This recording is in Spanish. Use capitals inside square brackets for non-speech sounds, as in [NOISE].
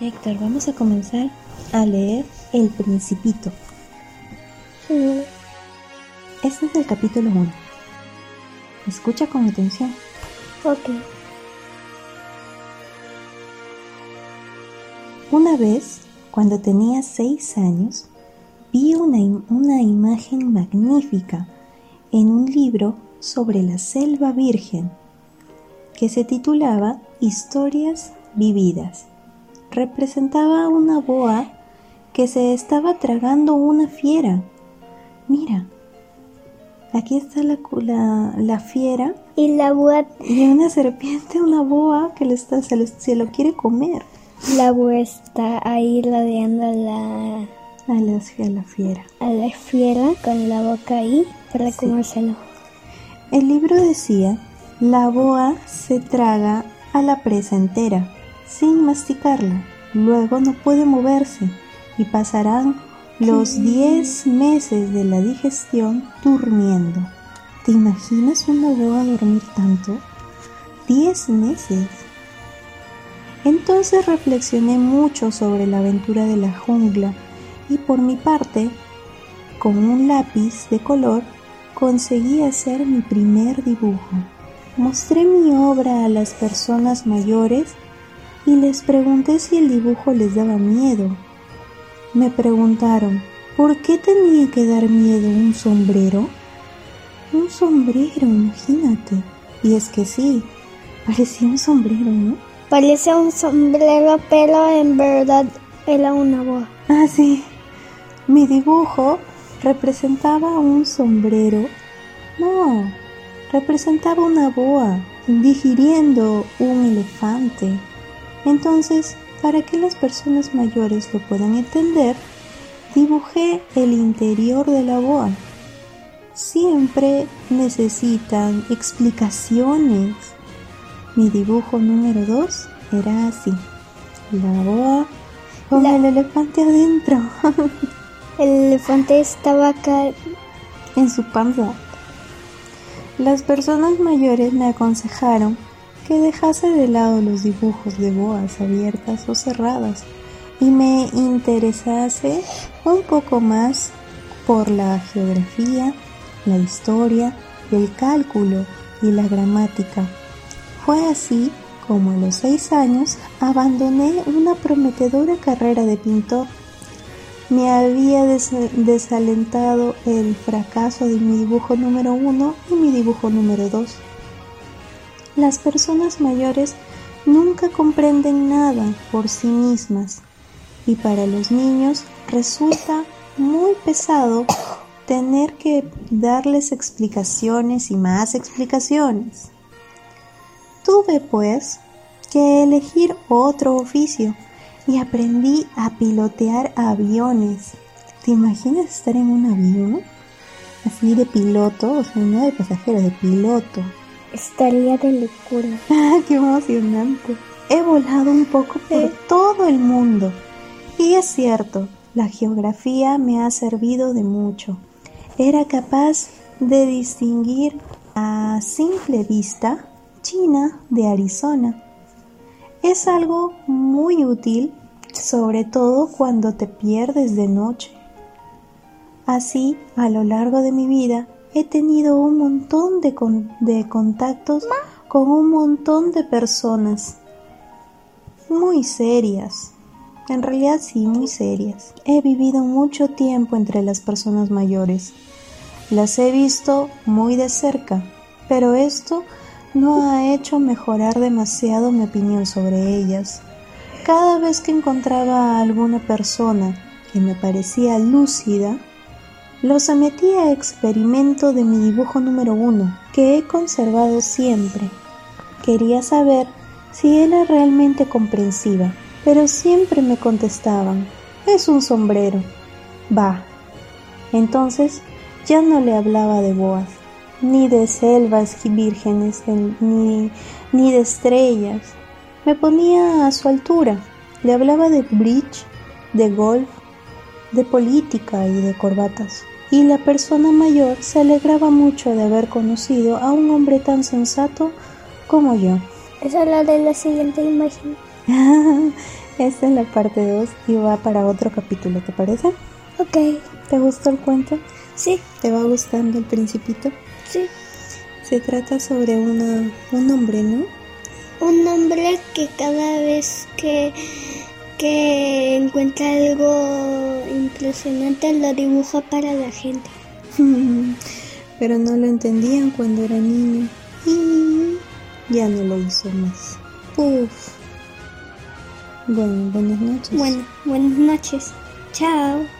Héctor, vamos a comenzar a leer El Principito. Este es el capítulo 1. Escucha con atención. Ok. Una vez, cuando tenía seis años, vi una, una imagen magnífica en un libro sobre la selva virgen que se titulaba Historias vividas representaba una boa que se estaba tragando una fiera. Mira, aquí está la, la, fiera. Y la boa. Y una serpiente, una boa que le está, se, lo, quiere comer. La boa está ahí rodeando a la... A la, fiera. A la fiera con la boca ahí para comérselo. El libro decía, la boa se traga a la presa entera sin masticarla. Luego no puede moverse y pasarán los 10 meses de la digestión durmiendo. ¿Te imaginas una boa dormir tanto? 10 meses. Entonces reflexioné mucho sobre la aventura de la jungla y por mi parte, con un lápiz de color, conseguí hacer mi primer dibujo. Mostré mi obra a las personas mayores y les pregunté si el dibujo les daba miedo. Me preguntaron, ¿por qué tenía que dar miedo un sombrero? Un sombrero, imagínate. Y es que sí, parecía un sombrero, ¿no? Parecía un sombrero, pero en verdad era una boa. Ah, sí. Mi dibujo representaba un sombrero. No, representaba una boa digiriendo un elefante. Entonces, para que las personas mayores lo puedan entender, dibujé el interior de la boa. Siempre necesitan explicaciones. Mi dibujo número 2 era así. La boa con el elefante adentro. [LAUGHS] el elefante estaba acá en su panza. Las personas mayores me aconsejaron que dejase de lado los dibujos de boas abiertas o cerradas y me interesase un poco más por la geografía, la historia, el cálculo y la gramática. Fue así como a los seis años abandoné una prometedora carrera de pintor. Me había desalentado el fracaso de mi dibujo número uno y mi dibujo número dos. Las personas mayores nunca comprenden nada por sí mismas y para los niños resulta muy pesado tener que darles explicaciones y más explicaciones. Tuve pues que elegir otro oficio y aprendí a pilotear aviones. ¿Te imaginas estar en un avión? Así de piloto, o sea, no de pasajero, de piloto. Estaría de locura. [LAUGHS] Ah, ¡Qué emocionante! He volado un poco por todo el mundo. Y es cierto, la geografía me ha servido de mucho. Era capaz de distinguir a simple vista China de Arizona. Es algo muy útil, sobre todo cuando te pierdes de noche. Así, a lo largo de mi vida, he tenido un montón de, de contactos con un montón de personas muy serias. En realidad sí, muy serias. He vivido mucho tiempo entre las personas mayores. Las he visto muy de cerca, pero esto no ha hecho mejorar demasiado mi opinión sobre ellas. Cada vez que encontraba a alguna persona que me parecía lúcida, lo sometí a experimento de mi dibujo número uno, que he conservado siempre. Quería saber si era realmente comprensiva, pero siempre me contestaban, es un sombrero. Va. Entonces ya no le hablaba de boas, ni de selvas vírgenes, ni, ni de estrellas. Me ponía a su altura. Le hablaba de bridge, de golf, de política y de corbatas. Y la persona mayor se alegraba mucho de haber conocido a un hombre tan sensato como yo. Esa es la de la siguiente imagen. [LAUGHS] Esta es la parte 2 y va para otro capítulo, ¿te parece? Ok. ¿Te gustó el cuento? Sí. ¿Te va gustando el principito? Sí. Se trata sobre una, un hombre, ¿no? Un hombre que cada vez que, que encuentra algo impresionante lo dibuja para la gente. [LAUGHS] Pero no lo entendían cuando era niño. Y ya no lo hizo más. Uf. Bueno, buenas noches. Bueno, buenas noches. Chao.